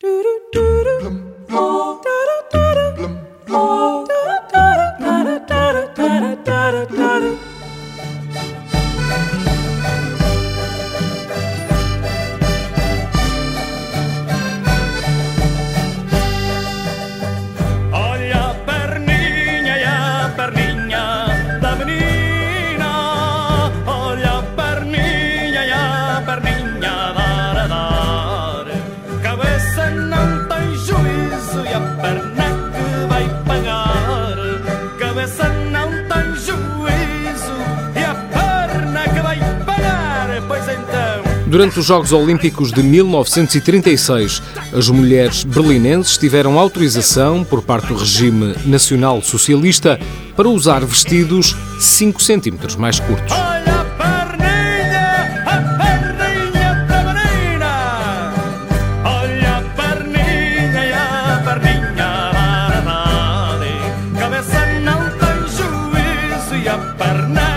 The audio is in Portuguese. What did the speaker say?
Do do do do. Durante os Jogos Olímpicos de 1936, as mulheres berlinenses tiveram autorização por parte do regime nacional socialista para usar vestidos 5 centímetros mais curtos. caparna